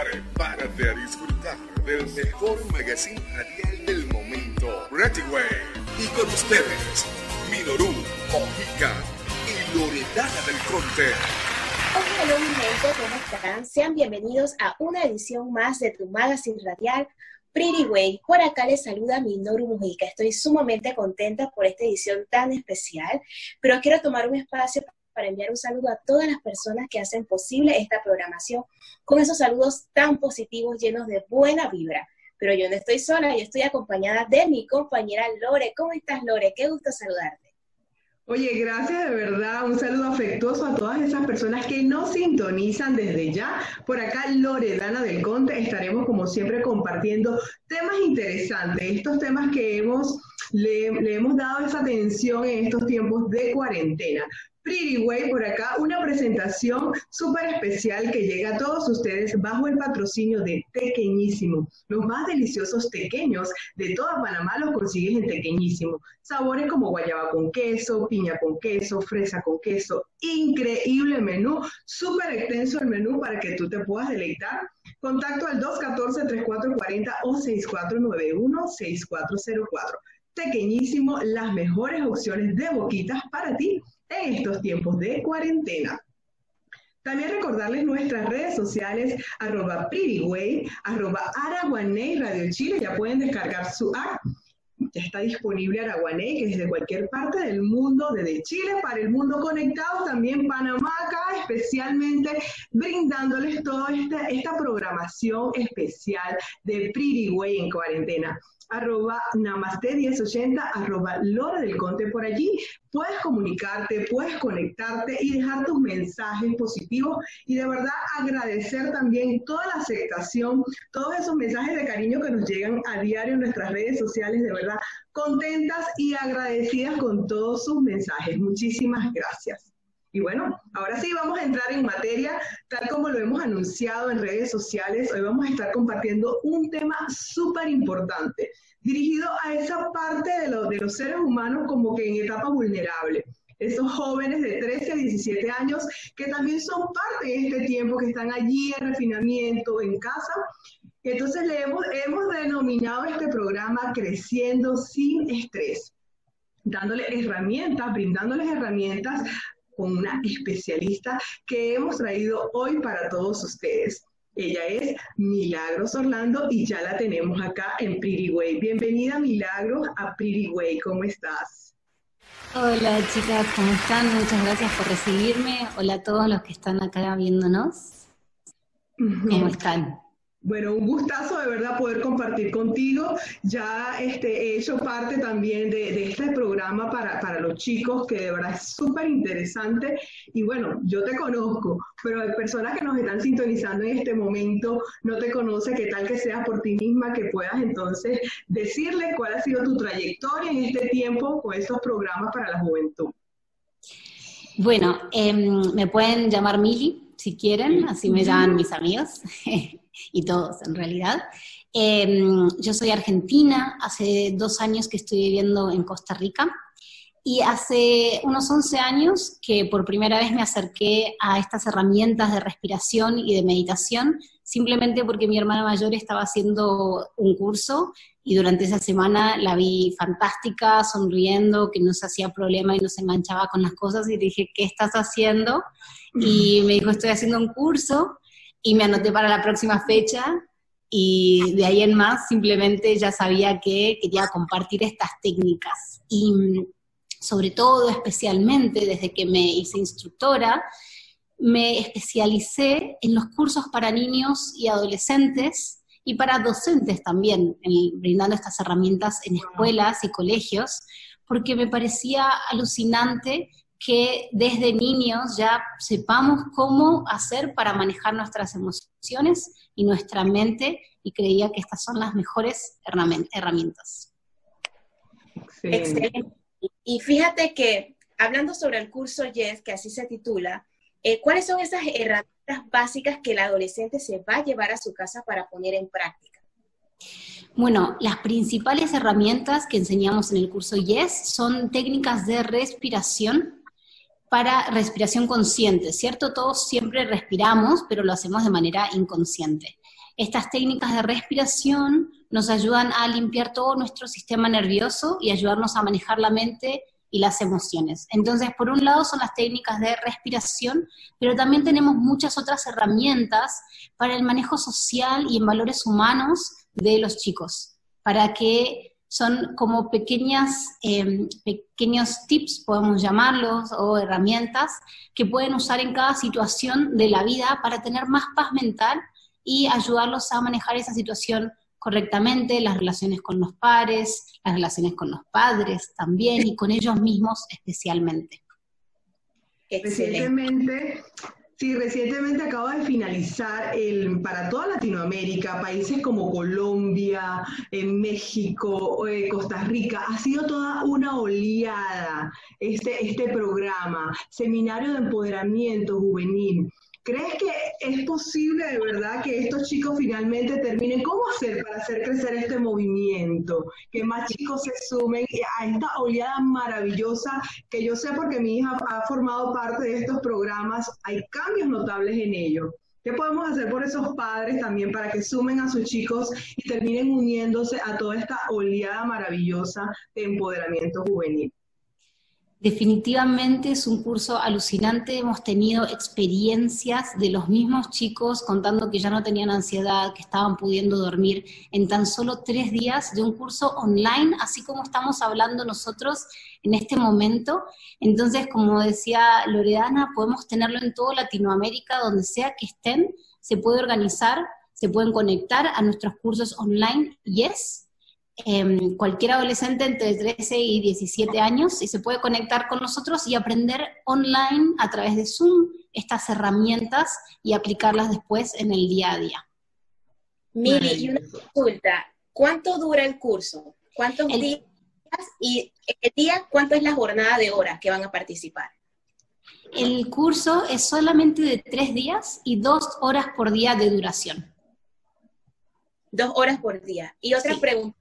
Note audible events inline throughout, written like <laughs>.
Prepárate a disfrutar del mejor magazine radial del momento, Ready Way. Y con ustedes, Minoru, Mojica y Loredana del Conte. Hola, mi gente, ¿cómo están? Sean bienvenidos a una edición más de tu magazine radial Pretty Way. Por acá les saluda Minoru Mujica. Estoy sumamente contenta por esta edición tan especial, pero quiero tomar un espacio para enviar un saludo a todas las personas que hacen posible esta programación con esos saludos tan positivos llenos de buena vibra. Pero yo no estoy sola, yo estoy acompañada de mi compañera Lore. ¿Cómo estás, Lore? Qué gusto saludarte. Oye, gracias de verdad. Un saludo afectuoso a todas esas personas que nos sintonizan desde ya. Por acá, Loredana del Conte, estaremos como siempre compartiendo temas interesantes, estos temas que hemos, le hemos dado esa atención en estos tiempos de cuarentena. Pretty Way por acá, una presentación súper especial que llega a todos ustedes bajo el patrocinio de Tequeñísimo. Los más deliciosos tequeños de toda Panamá los consigues en Tequeñísimo. Sabores como guayaba con queso, piña con queso, fresa con queso. Increíble menú, súper extenso el menú para que tú te puedas deleitar. Contacto al 214-3440 o 6491-6404. Tequeñísimo, las mejores opciones de boquitas para ti en estos tiempos de cuarentena. También recordarles nuestras redes sociales, arroba Pretty arroba Araguaney Radio Chile, ya pueden descargar su app. Ya está disponible Araguaney, desde cualquier parte del mundo, desde Chile para el mundo conectado, también Panamá acá, especialmente brindándoles toda esta, programación especial de Pretty Way en cuarentena arroba namaste 1080, arroba Lora del Conte por allí. Puedes comunicarte, puedes conectarte y dejar tus mensajes positivos y de verdad agradecer también toda la aceptación, todos esos mensajes de cariño que nos llegan a diario en nuestras redes sociales, de verdad contentas y agradecidas con todos sus mensajes. Muchísimas gracias. Y bueno, ahora sí vamos a entrar en materia, tal como lo hemos anunciado en redes sociales. Hoy vamos a estar compartiendo un tema súper importante, dirigido a esa parte de, de los seres humanos como que en etapa vulnerable. Esos jóvenes de 13 a 17 años que también son parte de este tiempo, que están allí en refinamiento, en casa. Entonces le hemos, hemos denominado este programa Creciendo sin Estrés dándole herramientas, brindándoles herramientas con una especialista que hemos traído hoy para todos ustedes. Ella es Milagros Orlando y ya la tenemos acá en Pretty Way. Bienvenida Milagros a Pretty Way, ¿cómo estás? Hola chicas, ¿cómo están? Muchas gracias por recibirme. Hola a todos los que están acá viéndonos. ¿Cómo están? Bueno, un gustazo de verdad poder compartir contigo. Ya este, he hecho parte también de, este programa para, para, los chicos, que de verdad es súper interesante. Y bueno, yo te conozco, pero hay personas que nos están sintonizando en este momento, no te conoce, qué tal que seas por ti misma, que puedas entonces decirle cuál ha sido tu trayectoria en este tiempo con estos programas para la juventud. Bueno, em, me pueden llamar Mili si quieren, así me llaman mis amigos. <laughs> y todos en realidad. Em, yo soy argentina, hace dos años que estoy viviendo en Costa Rica y hace unos 11 años que por primera vez me acerqué a estas herramientas de respiración y de meditación, simplemente porque mi hermana mayor estaba haciendo un curso y durante esa semana la vi fantástica, sonriendo, que no se hacía problema y no se enganchaba con las cosas y dije, ¿qué estás haciendo? Y me dijo, estoy haciendo un curso y me anoté para la próxima fecha y de ahí en más simplemente ya sabía que quería compartir estas técnicas. Y mm, sobre todo, especialmente desde que me hice instructora, me especialicé en los cursos para niños y adolescentes y para docentes también, brindando estas herramientas en escuelas y colegios, porque me parecía alucinante que desde niños ya sepamos cómo hacer para manejar nuestras emociones y nuestra mente y creía que estas son las mejores herramientas. Excelente. Y fíjate que hablando sobre el curso YES, que así se titula, eh, ¿cuáles son esas herramientas básicas que el adolescente se va a llevar a su casa para poner en práctica? Bueno, las principales herramientas que enseñamos en el curso YES son técnicas de respiración, para respiración consciente, ¿cierto? Todos siempre respiramos, pero lo hacemos de manera inconsciente. estas técnicas de respiración nos ayudan a limpiar todo nuestro sistema nervioso y ayudarnos a manejar la mente y las emociones. Entonces, por un lado son las técnicas de respiración, pero también tenemos muchas otras herramientas para el manejo social y en valores humanos de los chicos, para que son como pequeñas, em, pequeños tips, podemos llamarlos, o herramientas que pueden usar en cada situación de la vida para tener más paz mental y ayudarlos a manejar esa situación correctamente, las relaciones con los pares, las relaciones con los padres también y con ellos mismos especialmente. Recientemente, sí, recientemente acaba de finalizar el, para toda Latinoamérica, países como Colombia, eh, México, eh, Costa Rica, ha sido toda una oleada este, este programa, Seminario de Empoderamiento Juvenil ¿Crees que es posible de verdad que estos chicos finalmente terminen? ¿Cómo hacer para hacer crecer este movimiento? Que más chicos se sumen a esta oleada maravillosa que yo sé porque mi hija ha formado parte de estos programas, hay cambios notables en ello. ¿Qué podemos hacer por esos padres también para que sumen a sus chicos y terminen uniéndose a toda esta oleada maravillosa de empoderamiento juvenil? Definitivamente es un curso alucinante. Hemos tenido experiencias de los mismos chicos contando que ya no tenían ansiedad, que estaban pudiendo dormir en tan solo tres días de un curso online, así como estamos hablando nosotros en este momento. Entonces, como decía Loredana, podemos tenerlo en toda Latinoamérica, donde sea que estén, se puede organizar, se pueden conectar a nuestros cursos online. Yes, Em, cualquier adolescente entre 13 y 17 años y se puede conectar con nosotros y aprender online a través de Zoom estas herramientas y aplicarlas después en el día a día. Miri, y una consulta, ¿cuánto dura el curso? ¿Cuántos días? Y el día, ¿cuánto es la jornada de horas que van a participar? El curso es solamente de tres días y dos horas por día de duración. Dos horas por día. Y otra pregunta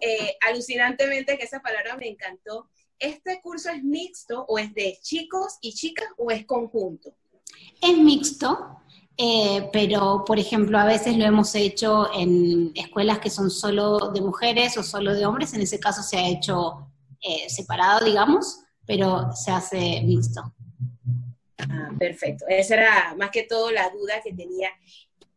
eh, alucinantemente, que esa palabra me encantó. ¿Este curso es mixto o es de chicos y chicas o es conjunto? Es mixto, eh, pero por ejemplo a veces lo hemos hecho en escuelas que son solo de mujeres o solo de hombres, en ese caso se ha hecho eh, separado, digamos, pero se hace mixto. Ah, perfecto, esa era más que todo la duda que tenía.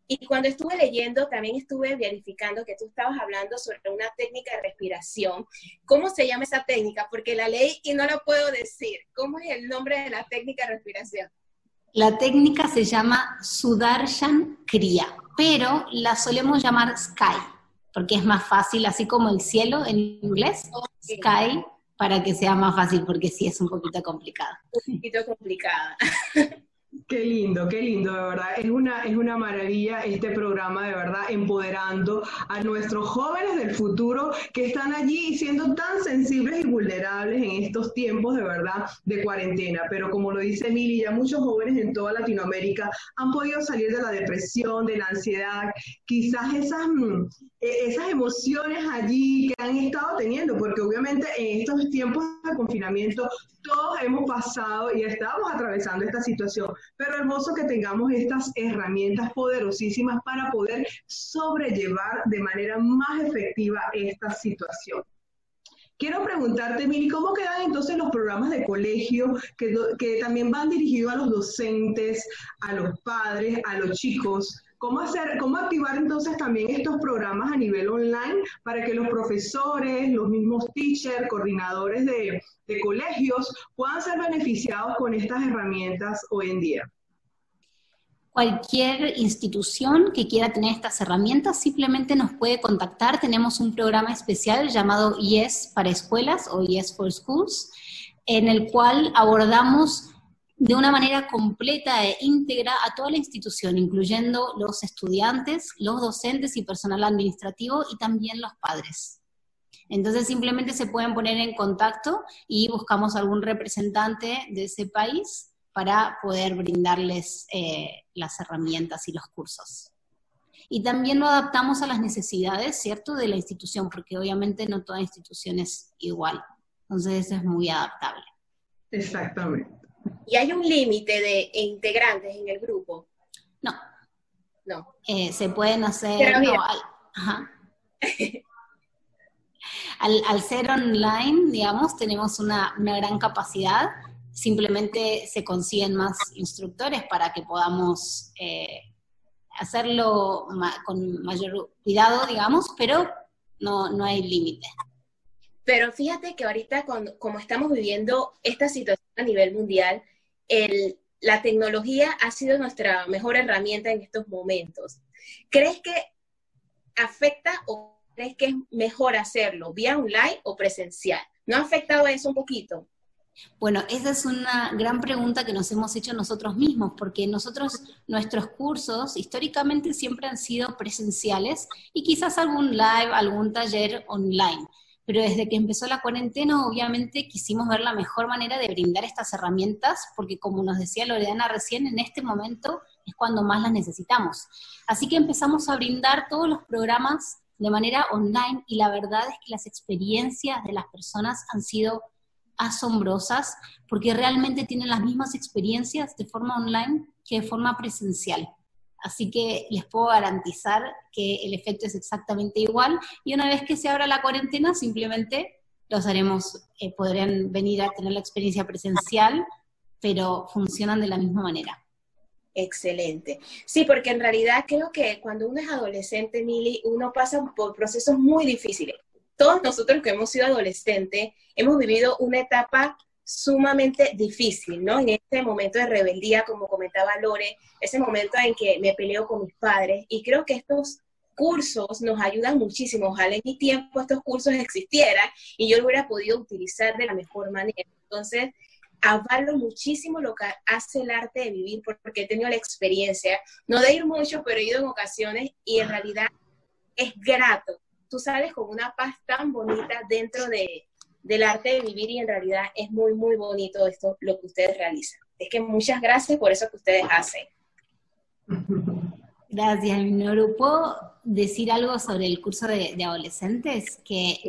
Y cuando estuve leyendo, también estuve verificando que tú estabas hablando sobre una técnica de respiración. ¿Cómo se llama esa técnica? Porque la ley y no lo puedo decir. ¿Cómo es el nombre de la técnica de respiración? La técnica se llama Sudarshan Kriya, pero la solemos llamar Sky, porque es más fácil, así como el cielo en inglés, Sky, para que sea más fácil, porque sí es un poquito complicada. Un poquito complicada. Qué lindo, qué lindo, de verdad. Es una, es una maravilla este programa, de verdad, empoderando a nuestros jóvenes del futuro que están allí siendo tan sensibles y vulnerables en estos tiempos, de verdad, de cuarentena. Pero como lo dice Mili, ya muchos jóvenes en toda Latinoamérica han podido salir de la depresión, de la ansiedad, quizás esas, mm, e, esas emociones allí que han estado teniendo, porque obviamente en estos tiempos confinamiento todos hemos pasado y estamos atravesando esta situación, pero hermoso que tengamos estas herramientas poderosísimas para poder sobrellevar de manera más efectiva esta situación. Quiero preguntarte, Mili, ¿cómo quedan entonces los programas de colegio que, que también van dirigidos a los docentes, a los padres, a los chicos? ¿Cómo, hacer, ¿Cómo activar entonces también estos programas a nivel online para que los profesores, los mismos teachers, coordinadores de, de colegios puedan ser beneficiados con estas herramientas hoy en día? Cualquier institución que quiera tener estas herramientas simplemente nos puede contactar. Tenemos un programa especial llamado YES para escuelas o YES for Schools, en el cual abordamos de una manera completa e íntegra a toda la institución, incluyendo los estudiantes, los docentes y personal administrativo y también los padres. Entonces simplemente se pueden poner en contacto y buscamos algún representante de ese país para poder brindarles eh, las herramientas y los cursos. Y también lo adaptamos a las necesidades, ¿cierto?, de la institución, porque obviamente no toda institución es igual. Entonces es muy adaptable. Exactamente. ¿Y hay un límite de integrantes en el grupo? No. No. Eh, se pueden hacer... al, ser online, digamos, tenemos una, gran capacidad, simplemente se consiguen más instructores para que podamos eh, hacerlo con mayor cuidado, digamos, pero no, no hay límite. Pero fíjate que ahorita, como estamos viviendo esta situación a nivel mundial, el, la tecnología ha sido nuestra mejor herramienta en estos momentos. ¿Crees que afecta o crees que es mejor hacerlo vía online o presencial? ¿No ha afectado eso un poquito? Bueno, esa es una gran pregunta que nos hemos hecho nosotros mismos, porque nosotros, nuestros cursos históricamente siempre han sido presenciales y quizás algún live, algún taller online. Pero desde que empezó la cuarentena, obviamente quisimos ver la mejor manera de brindar estas herramientas, porque como nos decía Loredana recién, en este momento es cuando más las necesitamos. Así que empezamos a brindar todos los programas de manera online y la verdad es que las experiencias de las personas han sido asombrosas porque realmente tienen las mismas experiencias de forma online que de forma presencial. Así que les puedo garantizar que el efecto es exactamente igual y una vez que se abra la cuarentena simplemente los haremos, eh, podrían venir a tener la experiencia presencial, pero funcionan de la misma manera. Excelente. Sí, porque en realidad creo que cuando uno es adolescente, Mili, uno pasa por procesos muy difíciles. Todos nosotros que hemos sido adolescentes hemos vivido una etapa sumamente difícil, ¿no? En este momento de rebeldía, como comentaba Lore, ese momento en que me peleo con mis padres y creo que estos cursos nos ayudan muchísimo. Ojalá en mi tiempo estos cursos existieran y yo lo hubiera podido utilizar de la mejor manera. Entonces, avalo muchísimo lo que hace el arte de vivir porque he tenido la experiencia, no de ir mucho, pero he ido en ocasiones y en realidad es grato. Tú sales con una paz tan bonita dentro de, del arte de vivir y en realidad es muy, muy bonito esto, lo que ustedes realizan. Es que muchas gracias por eso que ustedes hacen. Gracias, Minoru. ¿Puedo decir algo sobre el curso de, adolescentes? Que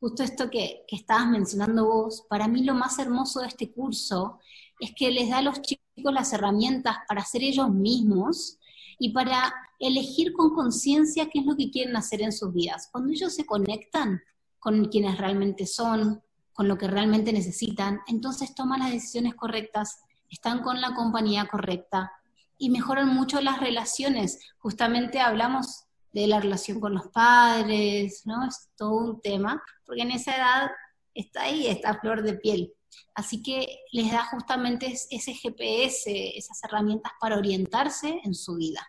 justo esto que, que, estabas mencionando vos, para mí lo más hermoso de este curso es que les da a los chicos las herramientas para ser ellos mismos y para elegir con conciencia qué es lo que quieren hacer en sus vidas. Cuando ellos se conectan con quienes realmente son, con lo que realmente necesitan, entonces toman las decisiones correctas, están con la compañía correcta y mejoran mucho las relaciones. Justamente hablamos de la relación con los padres, ¿no? Es todo un tema, porque en esa edad está ahí, está flor de piel. Así que les da justamente ese GPS, esas herramientas para orientarse en su vida.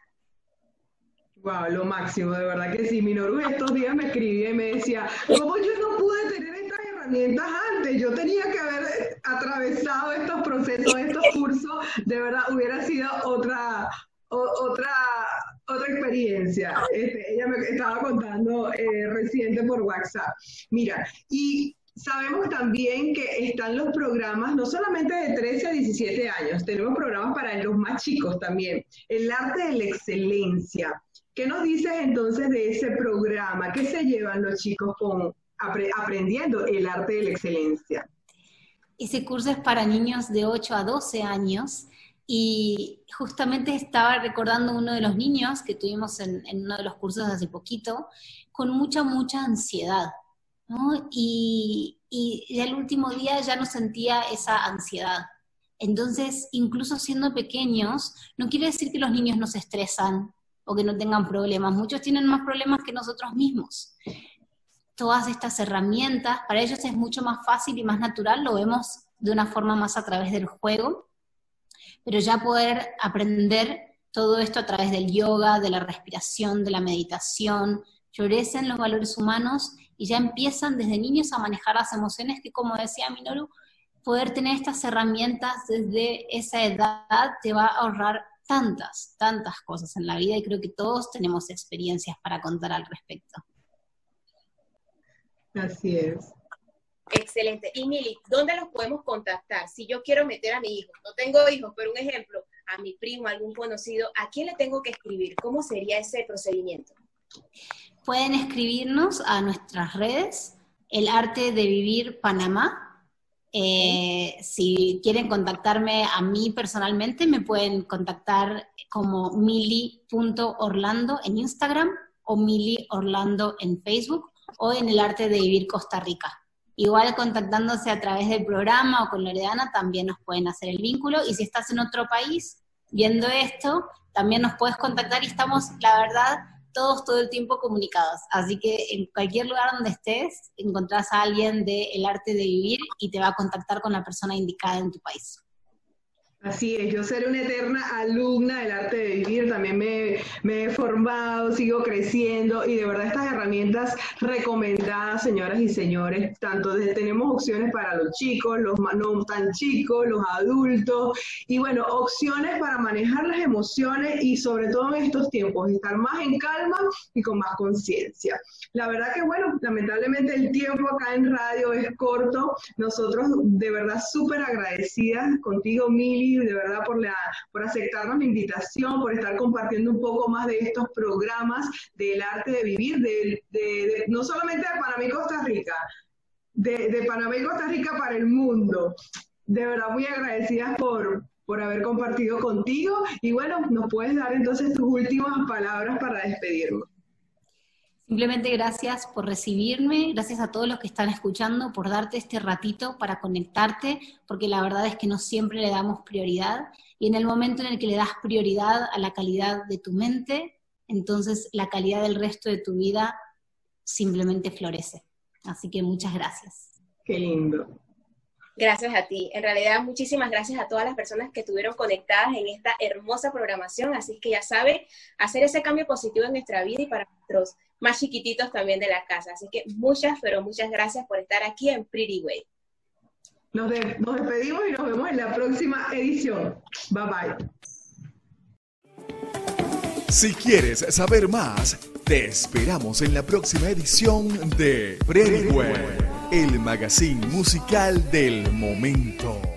Wow, lo máximo, de verdad que sí. Minoru estos días me escribía y me decía, ¿cómo yo no pude tener estas herramientas antes? Yo tenía que haber atravesado estos procesos, estos cursos, de verdad hubiera sido otra, otra, otra experiencia. Este, ella me estaba contando eh, reciente por WhatsApp. Mira, y Sabemos también que están los programas, no solamente de 13 a 17 años, tenemos programas para los más chicos también. El arte de la excelencia. ¿Qué nos dices entonces de ese programa? ¿Qué se llevan los chicos aprendiendo el arte de la excelencia? Ese curso es para niños de 8 a 12 años y justamente estaba recordando uno de los niños que tuvimos en, uno de los cursos hace poquito, con mucha, mucha ansiedad. Y, y ya el último día ya no sentía esa ansiedad. Entonces, incluso siendo pequeños, no quiere decir que los niños no se estresan, o que no tengan problemas. Muchos tienen más problemas que nosotros mismos. Todas estas herramientas, para ellos es mucho más fácil y más natural, lo vemos de una forma más a través del juego, pero ya poder aprender todo esto a través del yoga, de la respiración, de la meditación, florecen los valores humanos y ya empiezan desde niños a manejar las emociones que, como decía Minoru, poder tener estas herramientas desde esa edad te va a ahorrar tantas, tantas cosas en la vida y creo que todos tenemos experiencias para contar al respecto. Así es. Excelente. Y Mili, ¿dónde los podemos contactar? Si yo quiero meter a mi hijo, no tengo hijos, pero un ejemplo, a mi primo, algún conocido, ¿a quién le tengo que escribir? ¿Cómo sería ese procedimiento? Pueden escribirnos a nuestras redes, El Arte de Vivir Panamá, Eh, si quieren contactarme a mí personalmente, me pueden contactar como mili.orlando en Instagram o Mili Orlando en Facebook o en el arte de vivir Costa Rica. Igual contactándose a través del programa o con Loredana también nos pueden hacer el vínculo. Y si estás en otro país viendo esto, también nos puedes contactar y estamos, la verdad, todos todo el tiempo comunicados. Así que en cualquier lugar donde estés, encontrás a alguien del arte de vivir y te va a contactar con la persona indicada en tu país. Así es, yo seré una eterna alumna del arte de vivir, también me, he formado, sigo creciendo y de verdad estas herramientas recomendadas, señoras y señores, tanto desde tenemos opciones para los chicos, los no tan chicos, los adultos y bueno, opciones para manejar las emociones y sobre todo en estos tiempos, estar más en calma y con más conciencia. La verdad que bueno, lamentablemente el tiempo acá en radio es corto, nosotros de verdad súper agradecidas contigo, Mili de verdad por, la, por aceptarnos la invitación, por estar compartiendo un poco más de estos programas del arte de vivir, de, no solamente de Panamá y Costa Rica, de, Panamá y Costa Rica para el mundo. De verdad muy agradecidas por, por haber compartido contigo y bueno, nos puedes dar entonces tus últimas palabras para despedirnos. Simplemente gracias por recibirme, gracias a todos los que están escuchando, por darte este ratito para conectarte, porque la verdad es que no siempre le damos prioridad y en el momento en el que le das prioridad a la calidad de tu mente, entonces la calidad del resto de tu vida simplemente florece. Así que muchas gracias. Qué lindo. Gracias a ti. En realidad, muchísimas gracias a todas las personas que estuvieron conectadas en esta hermosa programación. Así que ya sabe, hacer ese cambio positivo en nuestra vida y para nuestros más chiquititos también de la casa. Así que muchas, pero muchas gracias por estar aquí en Pretty Way. Nos, nos despedimos y nos vemos en la próxima edición. Bye bye. Si quieres saber más, te esperamos en la próxima edición de Pretty Way, el magazine musical del momento.